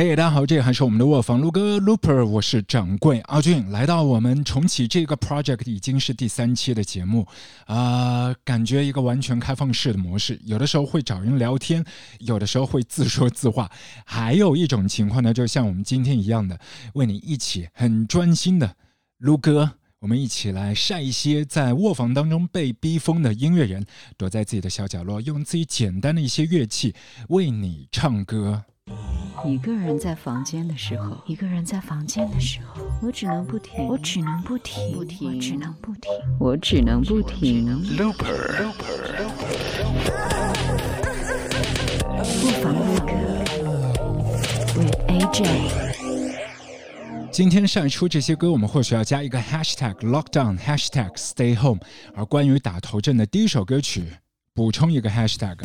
嘿，大家好，这还是我们的卧房撸哥 Looper，我是掌柜阿俊，来到我们重启这个 project 已经是第三期的节目。啊，感觉一个完全开放式的模式，有的时候会找人聊天，有的时候会自说自话，还有一种情况呢，就像我们今天一样的，为你一起很专心的撸歌，我们一起来晒一些在卧房当中被逼疯的音乐人，躲在自己的小角落，用自己简单的一些乐器为你唱歌。一个人在房间的时候，一个人在房间的时候，我只能不停，我只能不停，不停，我只能不停，我只能不停。Looper，不妨录歌，with AJ。今天晒出这些歌，我们或许要加一个 hashtag lockdown hashtag stay home。而关于打头阵的第一首歌曲，补充一个 hashtag，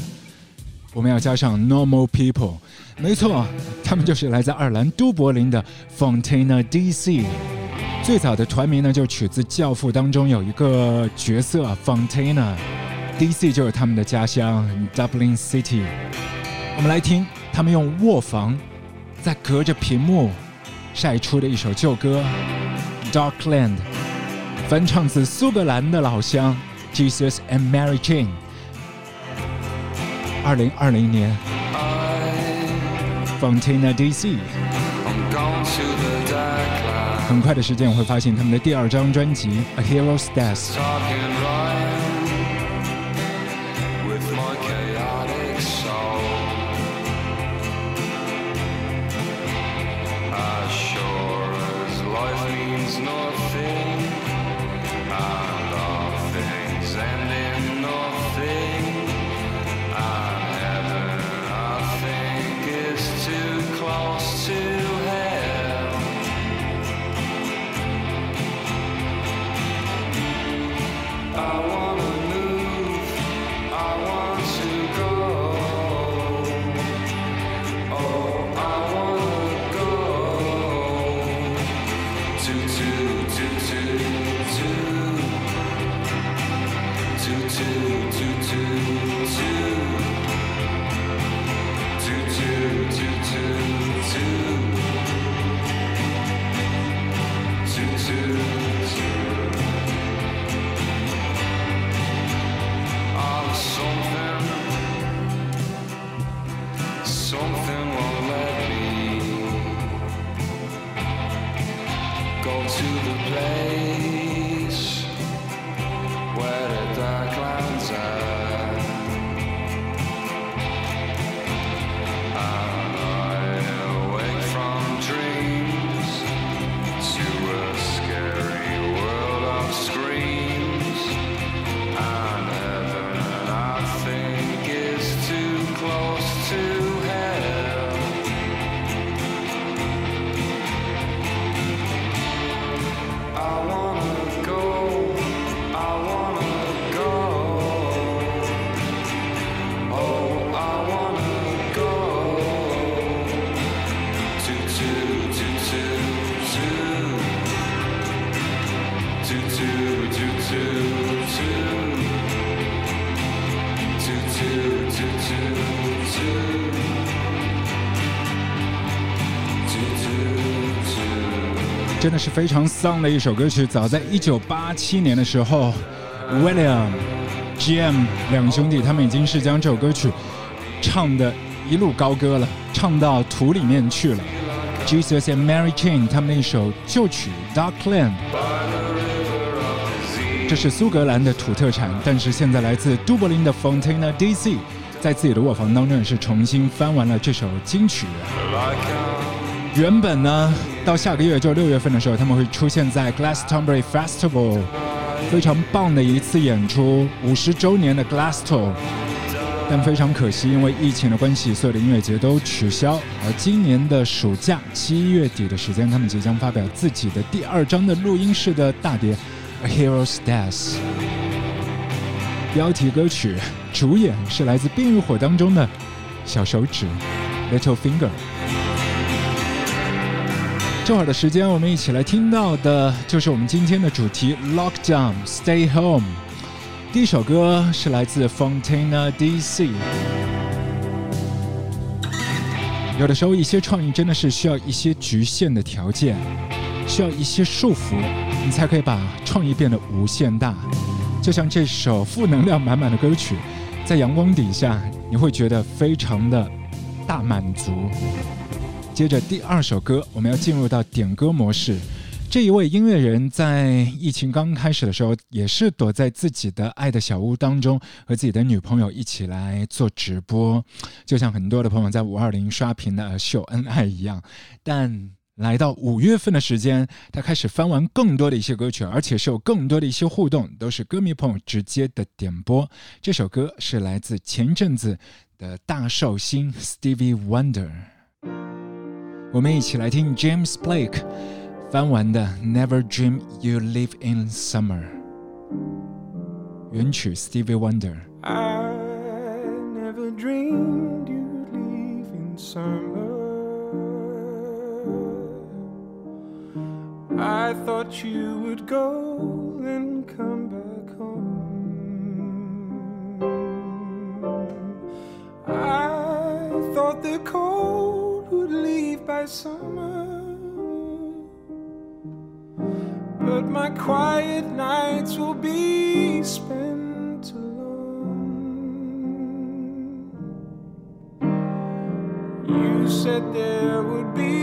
我们要加上 normal people。没错，他们就是来自爱尔兰都柏林的 Fontana DC。最早的团名呢，就取自《教父》当中有一个角色 Fontana，DC 就是他们的家乡 Dublin City。我们来听他们用卧房在隔着屏幕晒出的一首旧歌《Darkland》，翻唱自苏格兰的老乡 Jesus and Mary Jane。二零二零年。Fontana DC，很快的时间我会发现他们的第二张专辑《A Hero's Death》。真的是非常丧的一首歌曲。早在一九八七年的时候，William、GM 两兄弟他们已经是将这首歌曲唱的一路高歌了，唱到土里面去了。Jesus and Mary Chain 他们的一首旧曲《Darkland》，这是苏格兰的土特产，但是现在来自都柏林的 Fontana DC 在自己的卧房当中也是重新翻完了这首金曲。原本呢，到下个月就六月份的时候，他们会出现在 Glastonbury Festival，非常棒的一次演出，五十周年的 Glaston。但非常可惜，因为疫情的关系，所有的音乐节都取消。而今年的暑假七月底的时间，他们即将发表自己的第二张的录音室的大碟《A Hero's Death》。标题歌曲主演是来自《冰与火》当中的小手指 Little Finger。这会儿的时间，我们一起来听到的就是我们今天的主题 “Lockdown Stay Home”。第一首歌是来自 Fontana DC，有的时候，一些创意真的是需要一些局限的条件，需要一些束缚，你才可以把创意变得无限大。就像这首负能量满满的歌曲，在阳光底下，你会觉得非常的大满足。接着第二首歌，我们要进入到点歌模式。这一位音乐人在疫情刚开始的时候，也是躲在自己的爱的小屋当中，和自己的女朋友一起来做直播，就像很多的朋友在五二零刷屏的秀恩爱一样。但来到五月份的时间，他开始翻完更多的一些歌曲，而且是有更多的一些互动，都是歌迷朋友直接的点播。这首歌是来自前阵子的大寿星 Stevie Wonder，我们一起来听 James Blake。翻完的 Never Dream You Live in Summer，原曲 Stevie Wonder。I never dreamed you'd live in summer. I thought you would go and come back home. I thought the cold would leave by summer. But my quiet nights will be spent alone. You said there would be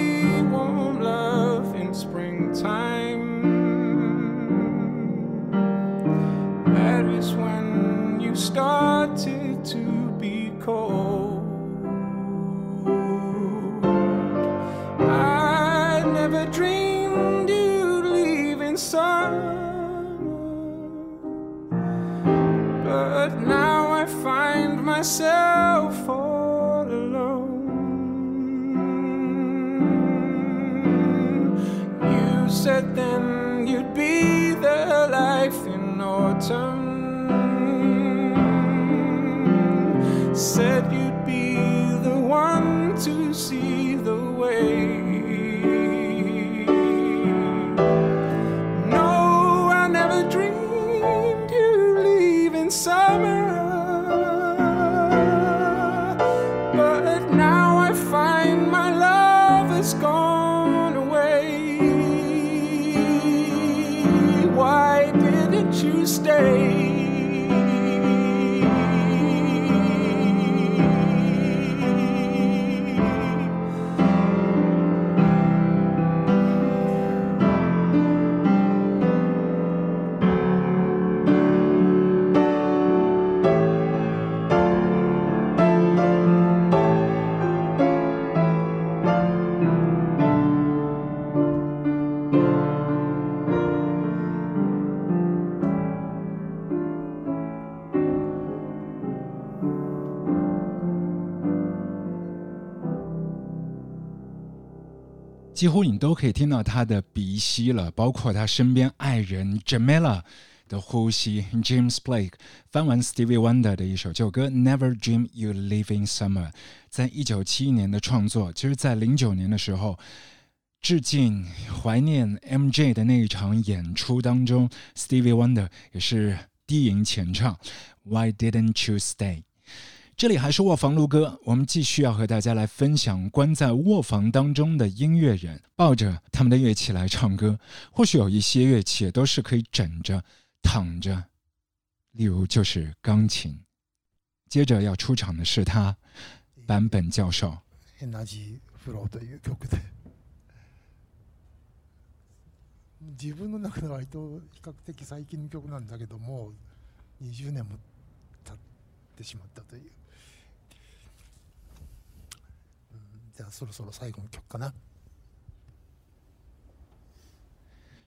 myself all alone. You said then you'd be the life in autumn. 几乎你都可以听到他的鼻息了，包括他身边爱人 Jamila 的呼吸。James Blake 翻完 Stevie Wonder 的一首旧歌《Never Dream You Live in Summer》，在一九七一年的创作，其实在零九年的时候，致敬怀念 MJ 的那一场演出当中，Stevie Wonder 也是低吟浅唱 Why Didn't You Stay？这里还是卧房录歌，我们继续要和大家来分享关在卧房当中的音乐人，抱着他们的乐器来唱歌。或许有一些乐器都是可以枕着、躺着，例如就是钢琴。接着要出场的是他，坂本教授。エナジーフローという曲で自分の中では割と比較的最近の曲なんだけども20年も経ってしまったという、 じゃあそろそろ最後の曲かな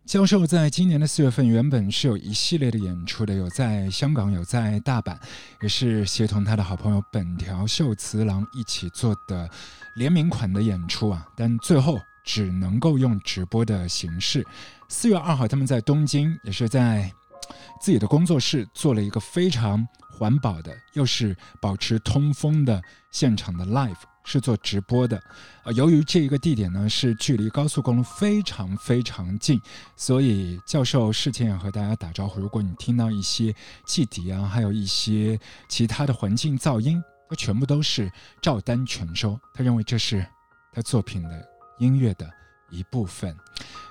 教授在今年的四月份原本是有一系列的演出的，有在香港，有在大阪，也是协同他的好朋友本条秀次郎一起做的联名款的演出啊，但最后只能够用直播的形式。四月二号，他们在东京，也是在自己的工作室做了一个非常环保的，又是保持通风的现场的 live。 是做直播的，呃，由于这一个地点呢是距离高速公路非常非常近，所以教授事前也和大家打招呼，如果你听到一些汽笛啊，还有一些其他的环境噪音，它全部都是照单全收。他认为这是他作品的音乐的一部分。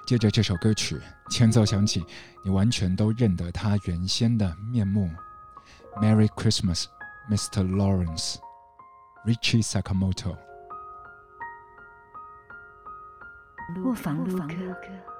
接着这首歌曲前奏响起，你完全都认得他原先的面目。Merry Christmas, Mr. Lawrence, Richie Sakamoto。卧房录歌。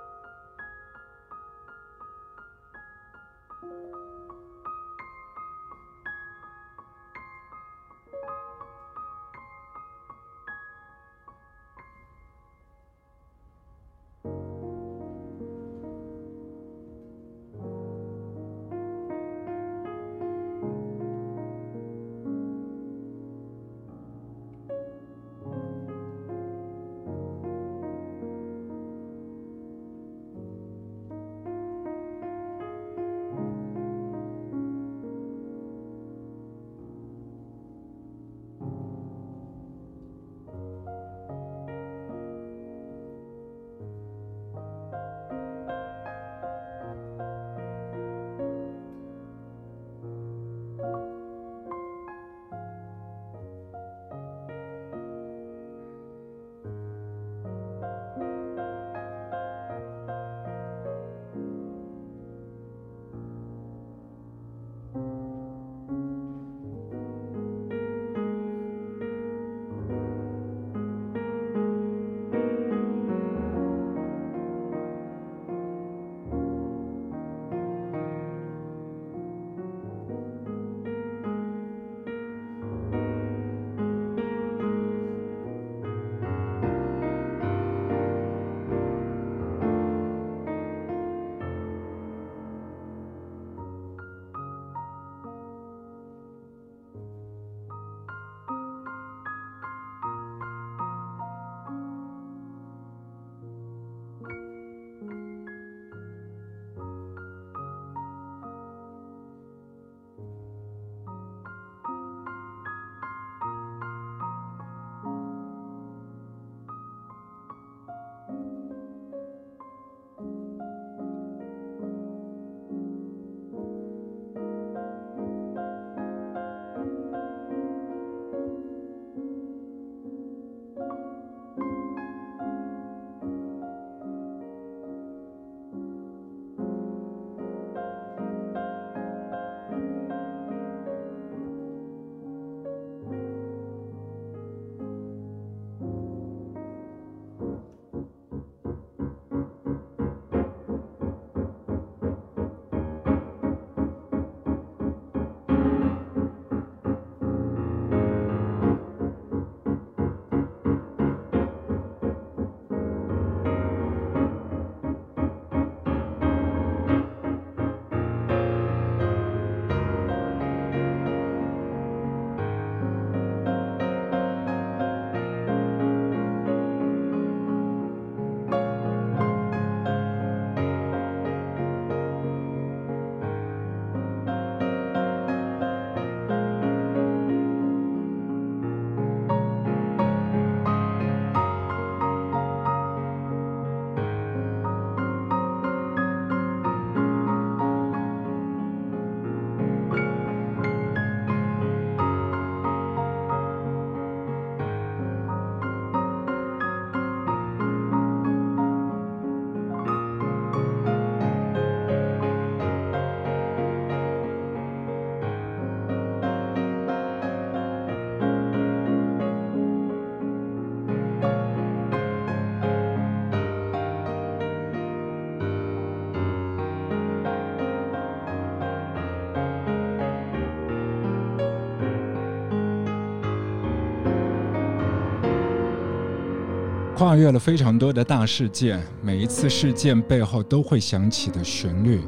跨越了非常多的大事件，每一次事件背后都会响起的旋律。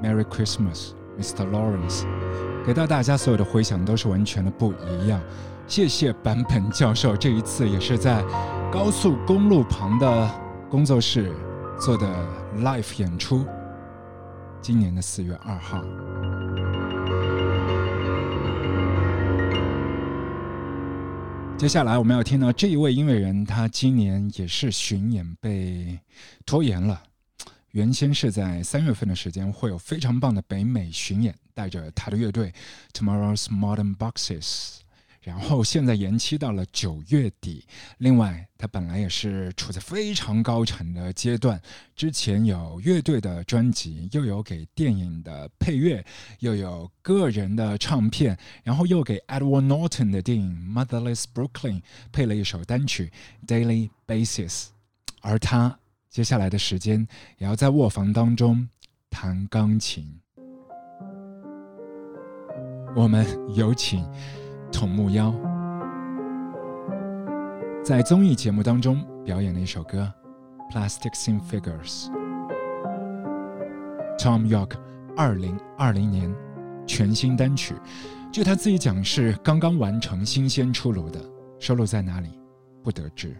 Merry Christmas, Mr. Lawrence，给到大家所有的回响都是完全的不一样。谢谢坂本教授，这一次也是在高速公路旁的工作室做的 live 演出。今年的四月二号。接下来我们要听到这一位音乐人，他今年也是巡演被拖延了。原先是在三月份的时间会有非常棒的北美巡演，带着他的乐队 Tomorrow's Modern Boxes，然后现在延期到了九月底。另外，他本来也是处在非常高产的阶段，之前有乐队的专辑，又有给电影的配乐，又有个人的唱片，然后又给 Edward Norton 的电影《Motherless Brooklyn》配了一首单曲《Daily Basis》，而他接下来的时间也要在卧房当中弹钢琴。我们有请筒木妖。在综艺节目当中表演的一首歌《Plastic Sin Figures》，Tom York 二零二零年全新单曲，据他自己讲是刚刚完成、新鲜出炉的，收录在哪里不得知。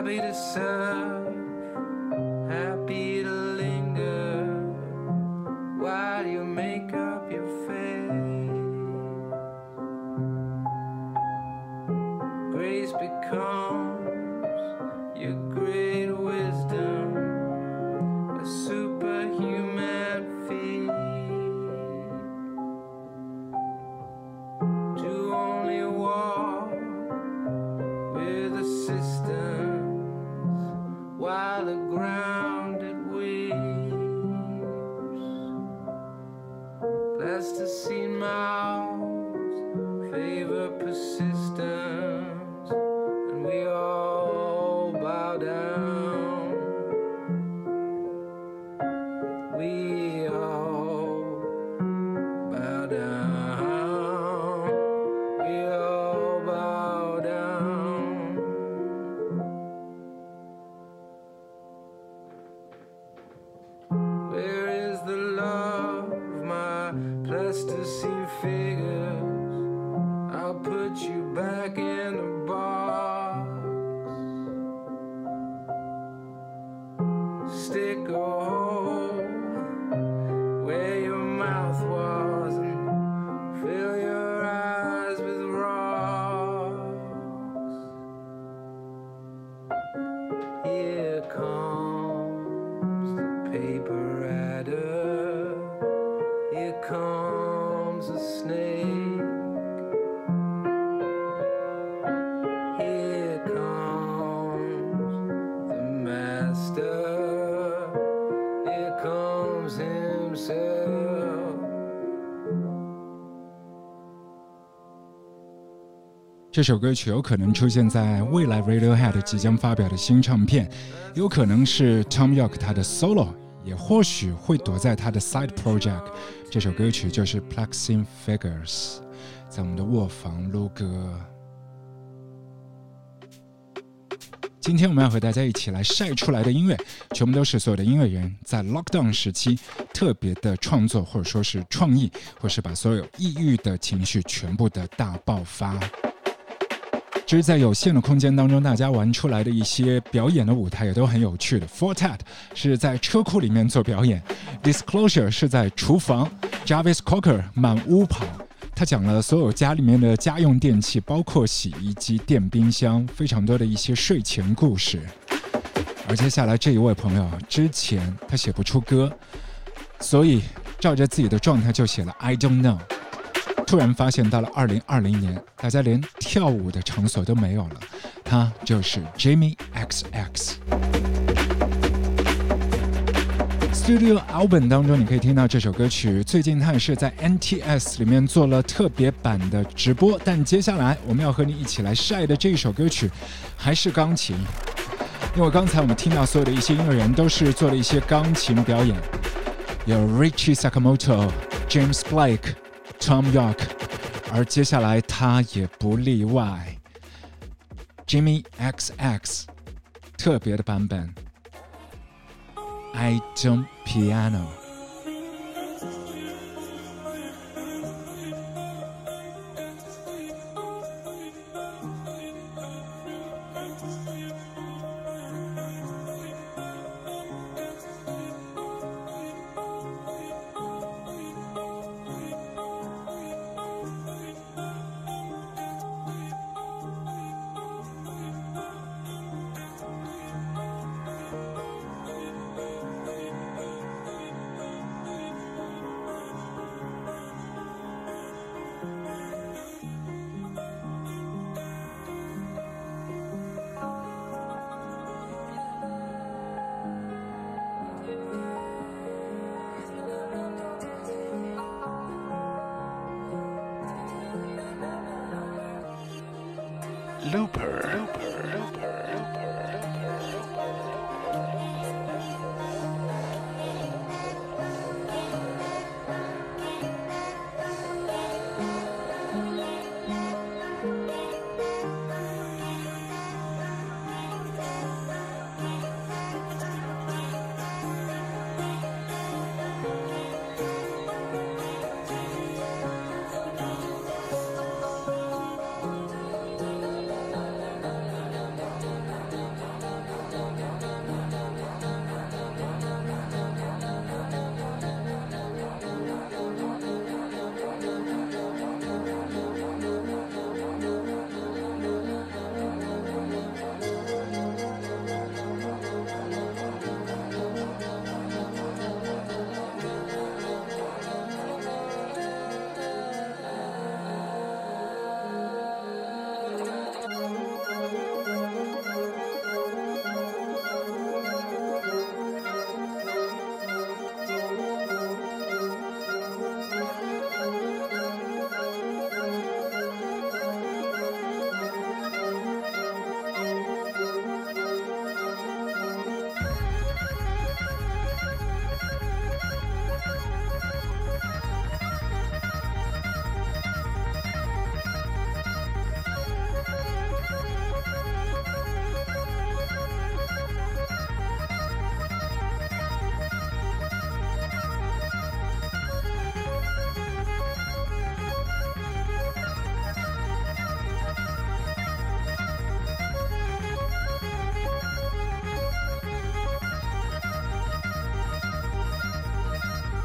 Happy to serve, happy to linger while you make up your face. Grace becomes your great wisdom, a superhuman feat. To only walk with a system while the ground 这首歌曲有可能出现在未来 Radiohead 即将发表的新唱片，有可能是 Tom York 他的 solo，也或许会躲在他的 side project。这首歌曲就是 Plastic Figures，在我们的卧房撸歌。今天我们要和大家一起来晒出来的音乐，全部都是所有的音乐人在 lockdown 时期特别的创作，或者说是创意，或是把所有抑郁的情绪全部的大爆发。其实，在有限的空间当中，大家玩出来的一些表演的舞台也都很有趣的。Fortet 是在车库里面做表演，Disclosure 是在厨房，Javis Cocker 满屋跑。他讲了所有家里面的家用电器，包括洗衣机、电冰箱，非常多的一些睡前故事。而接下来这一位朋友，之前他写不出歌，所以照着自己的状态就写了 I don't know。突然发现，到了二零二零年，大家连跳舞的场所都没有了。他就是 Jimmy XX。Studio album 当中，你可以听到这首歌曲。最近他也是在 NTS 里面做了特别版的直播。但接下来我们要和你一起来晒的这一首歌曲，还是钢琴。因为刚才我们听到所有的一些音乐人都是做了一些钢琴表演，有 Richie Sakamoto、James Blake、Tom York，而接下来他也不例外，Jimmy XX 特别的版本。I don't piano。loop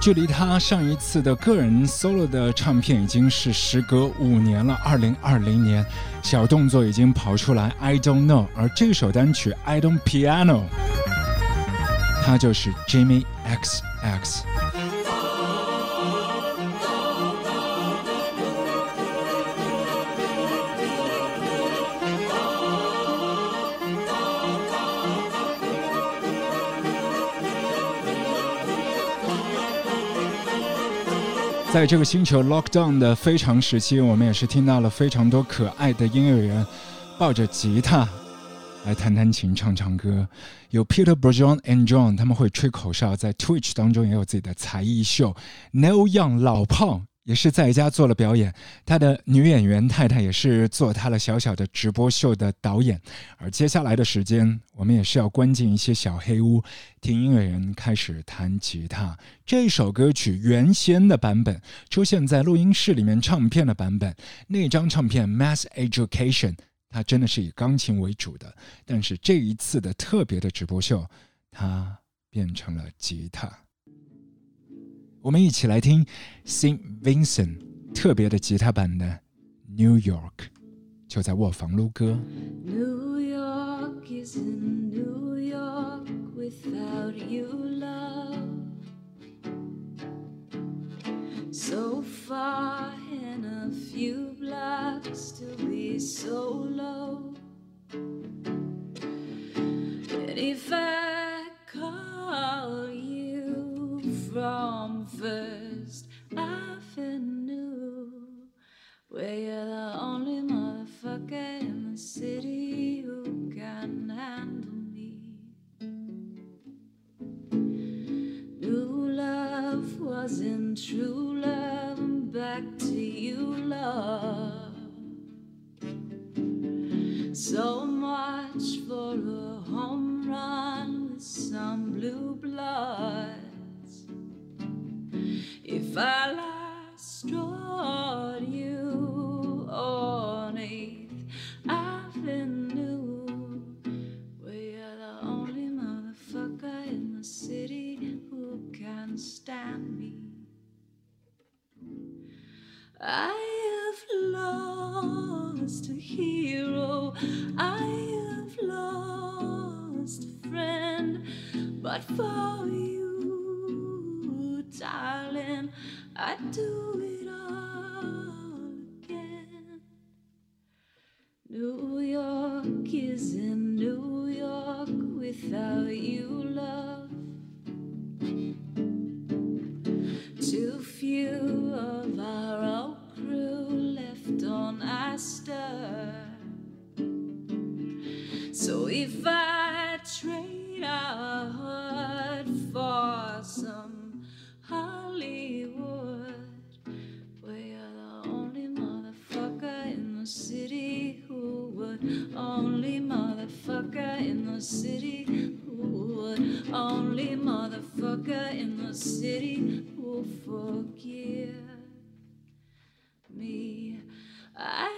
距离他上一次的个人 solo 的唱片已经是时隔五年了，二零二零年，小动作已经跑出来，I don't know。而这首单曲 I don't piano，他就是 Jimmy X X。在这个星球 lockdown 的非常时期，我们也是听到了非常多可爱的音乐人抱着吉他来弹弹琴、唱唱歌。有 Peter Bourgeon and John，他们会吹口哨，在 Twitch 当中也有自己的才艺秀。No Young 老炮。也是在家做了表演，他的女演员太太也是做他的小小的直播秀的导演。而接下来的时间，我们也是要关进一些小黑屋，听音乐人开始弹吉他。这首歌曲原先的版本出现在录音室里面唱片的版本，那张唱片《Mass Education》它真的是以钢琴为主的，但是这一次的特别的直播秀，它变成了吉他。我们一起来听 Saint Vincent 特别的吉他版的 New York，就在卧房撸歌。New York is in New York without you, love. So far in a few blocks to be so low. And if I call you from First I Avenue, where you're the only motherfucker in the city who can handle me. New love wasn't true love, and back to you, love. So much for a home run with some blue blood if I last all. Forgive me. I've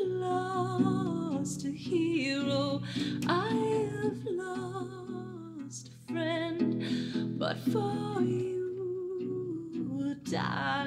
lost a hero, I've lost a friend, but for you, darling,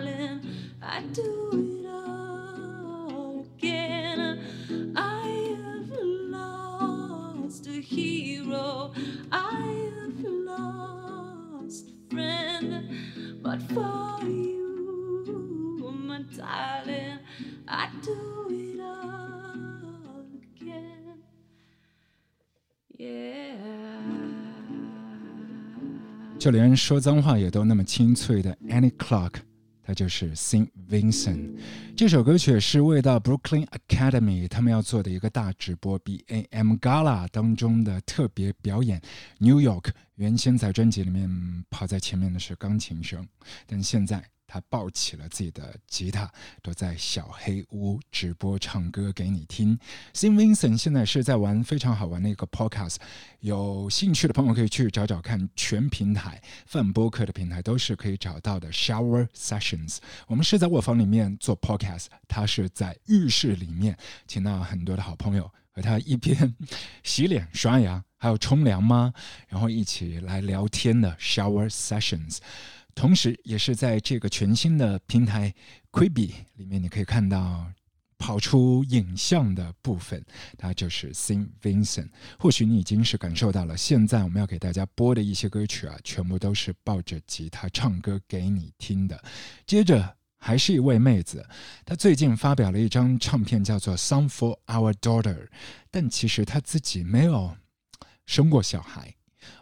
就连说脏话也都那么清脆的 Annie Clark，她就是 Saint Vincent。这首歌曲是为到 Brooklyn Academy 他们要做的一个大直播 BAM Gala 当中的特别表演。New York 原先在专辑里面跑在前面的是钢琴声，但现在。他抱起了自己的吉他，都在小黑屋直播唱歌给你听。Saint Vincent 现在是在玩非常好玩的一个 podcast，有兴趣的朋友可以去找找看，全平台泛播客的平台都是可以找到的。Shower Sessions，我们是在卧房里面做 podcast，他是在浴室里面，请到很多的好朋友和他一边洗脸、刷牙，还有冲凉吗？然后一起来聊天的 Shower Sessions。同时，也是在这个全新的平台 Quibi 里面，你可以看到跑出影像的部分，它就是 Saint Vincent。或许你已经是感受到了，现在我们要给大家播的一些歌曲啊，全部都是抱着吉他唱歌给你听的。接着，还是一位妹子，她最近发表了一张唱片，叫做《Song for Our Daughter》，但其实她自己没有生过小孩。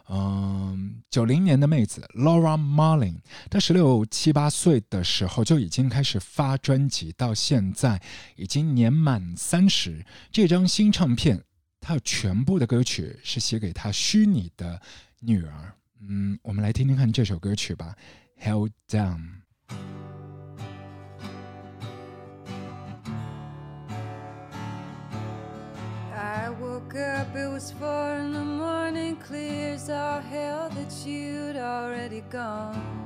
嗯，九零年的妹子 Laura Marling，她十六七八岁的时候就已经开始发专辑，到现在已经年满三十。这张新唱片，她全部的歌曲是写给她虚拟的女儿。嗯，我们来听听看这首歌曲吧，《Held Down》。Woke up, it was four in the morning, clear as all hell that you'd already gone.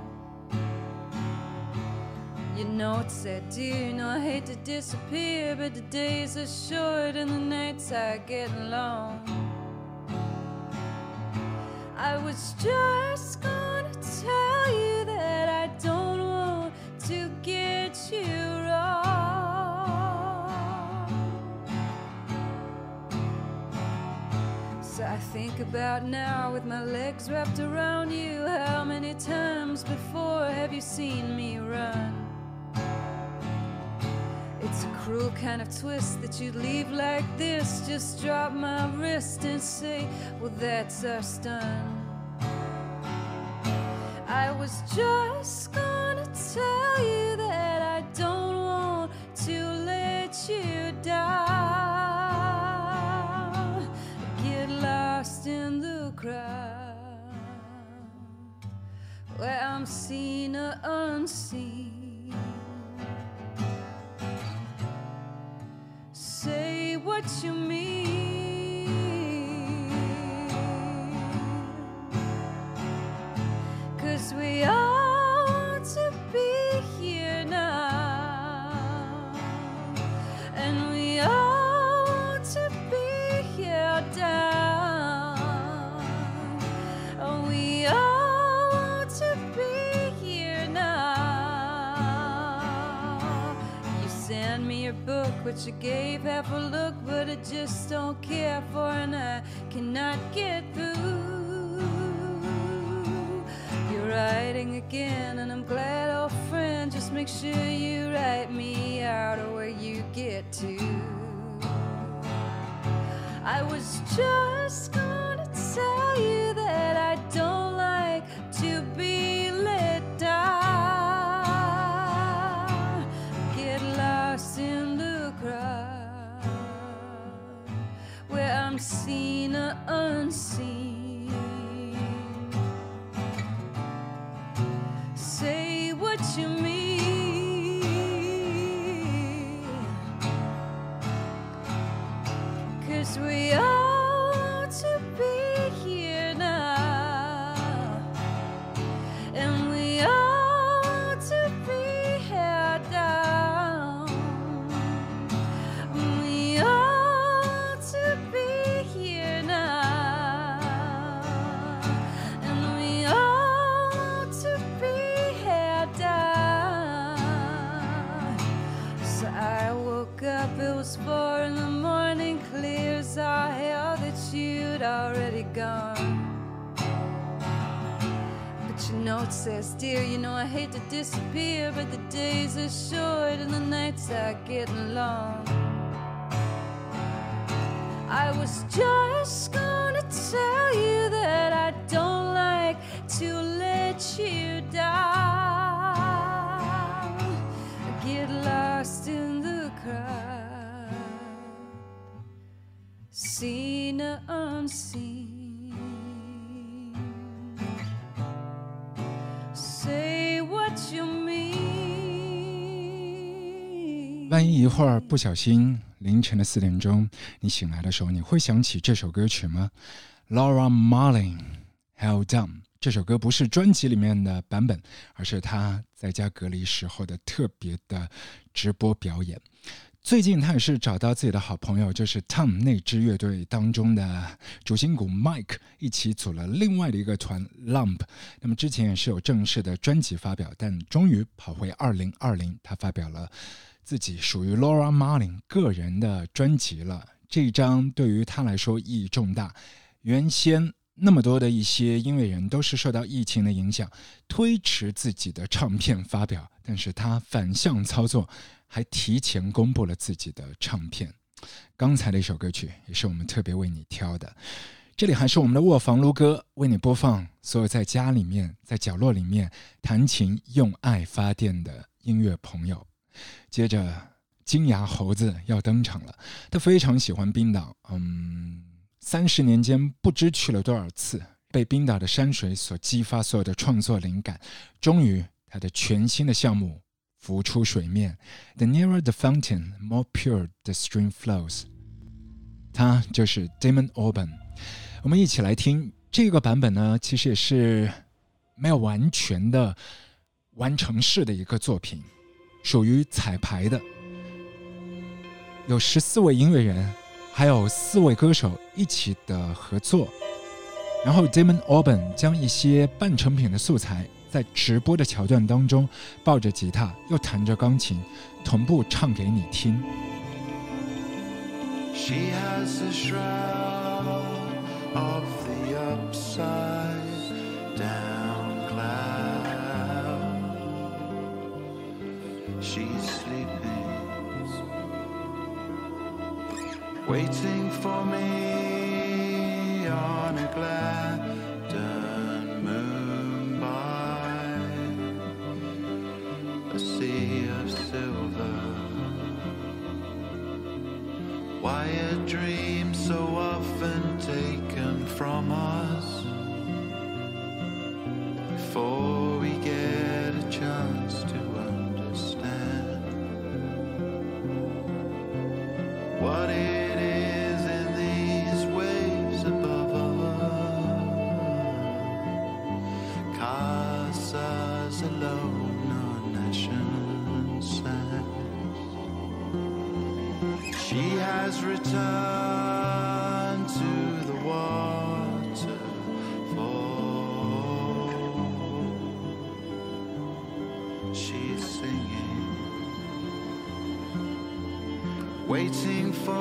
You know it's that dear, you know I hate to disappear, but the days are short and the nights are getting long. I was just I think about now with my legs wrapped around you. How many times before have you seen me run? It's a cruel kind of twist that you'd leave like this. Just drop my wrist and say, Well, that's us done. I was just where I'm seen or unseen. Say what you mean. Don't care you mean. Cause we ought disappear, but the days are short and the nights are getting long. I was just gonna tell you that I don't like to let you down. Get lost in the crowd, seen or unseen. 万一一会儿不小心凌晨的四点钟你醒来的时候，你会想起这首歌曲吗？Laura Marling Held Down 这首歌不是专辑里面的版本，而是她在家隔离时候的特别的直播表演。最近他也是找到自己的好朋友，就是 Tom 那支乐队当中的主心骨 Mike 一起组了另外的一个团 Lump。那么之前也是有正式的专辑发表，但终于跑回2020，他发表了自己属于 Laura Marling 个人的专辑了。这一张对于他来说意义重大。原先那么多的一些音乐人都是受到疫情的影响，推迟自己的唱片发表，但是他反向操作。还提前公布了自己的唱片。刚才的一首歌曲也是我们特别为你挑的。这里还是我们的卧房撸歌，为你播放所有在家里面、在角落里面弹琴用爱发电的音乐朋友。接着，金牙猴子要登场了。他非常喜欢冰岛，嗯，三十年间不知去了多少次，被冰岛的山水所激发，所有的创作灵感，终于他的全新的项目。浮出水面。The nearer the fountain, more pure the stream flows。他就是 Damon Albarn。我们一起来听这个版本呢，其实也是没有完全的完成式的一个作品，属于彩排的。有十四位音乐人，还有四位歌手一起的合作。然后 Damon Albarn 将一些半成品的素材。在直播的桥段当中，抱着吉他又弹着钢琴，同步唱给你听。She has a She's sleeping, waiting for me on a gladden moon by a sea of silver. Why a dream so often taken from us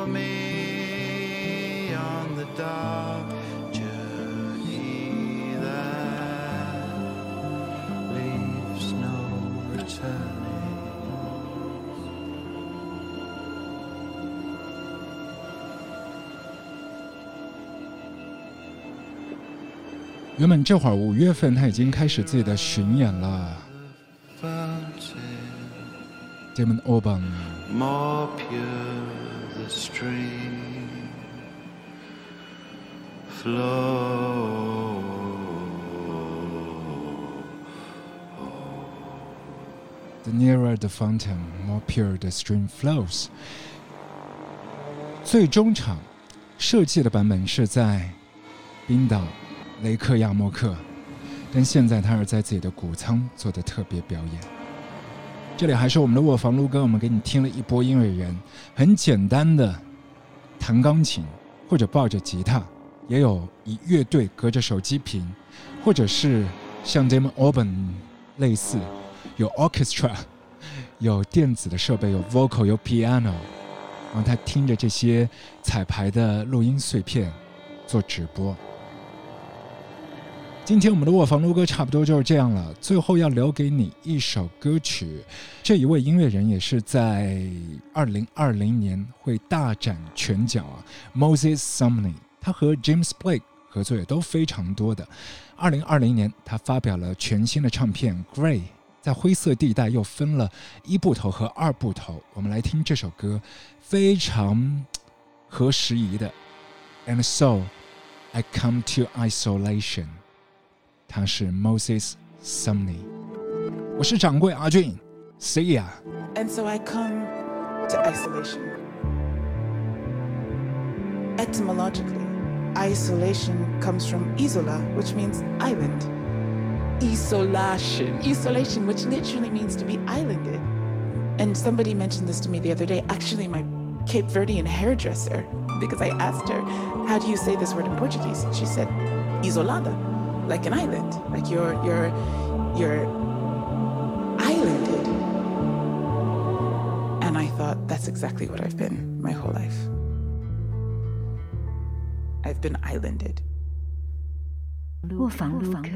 me on the dark journey that leaves no returning. 原本这会儿五月份他已经开始自己的巡演了。Damon Albarn The nearer the fountain, more pure the stream flows。最终场设计的版本是在冰岛雷克雅莫克，但现在他是在自己的谷仓做的特别表演。这里还是我们的卧房撸哥，我们给你听了一波音乐人，很简单的弹钢琴或者抱着吉他，也有以乐队隔着手机屏，或者是像 Damon Albarn 类似有 orchestra，有电子的设备，有 vocal，有 piano，然后他听着这些彩排的录音碎片做直播。今天我们的卧房录歌差不多就是这样了，最后要留给你一首歌曲。这一位音乐人也是在二零二零年会大展拳脚啊，Moses Sumney，他和 James Blake 合作也都非常多的。二零二零年，他发表了全新的唱片《Gray》，在灰色地带又分了一部头和二部头。我们来听这首歌，非常合时宜的。And so I come to isolation。他是 Moses Sumney，我是掌柜阿俊，See ya。 And so I come to isolation. Etymologically, isolation comes from isola, which means island. Isolation. Isolation, which literally means to be islanded. And somebody mentioned this to me the other day. Actually, my Cape Verdean hairdresser, because I asked her, How do you say this word in Portuguese? She said, Isolada, like an island, like you're, you're, you're islanded. And I thought, that's exactly what I've been my whole life. I've been islanded. 卧房录歌。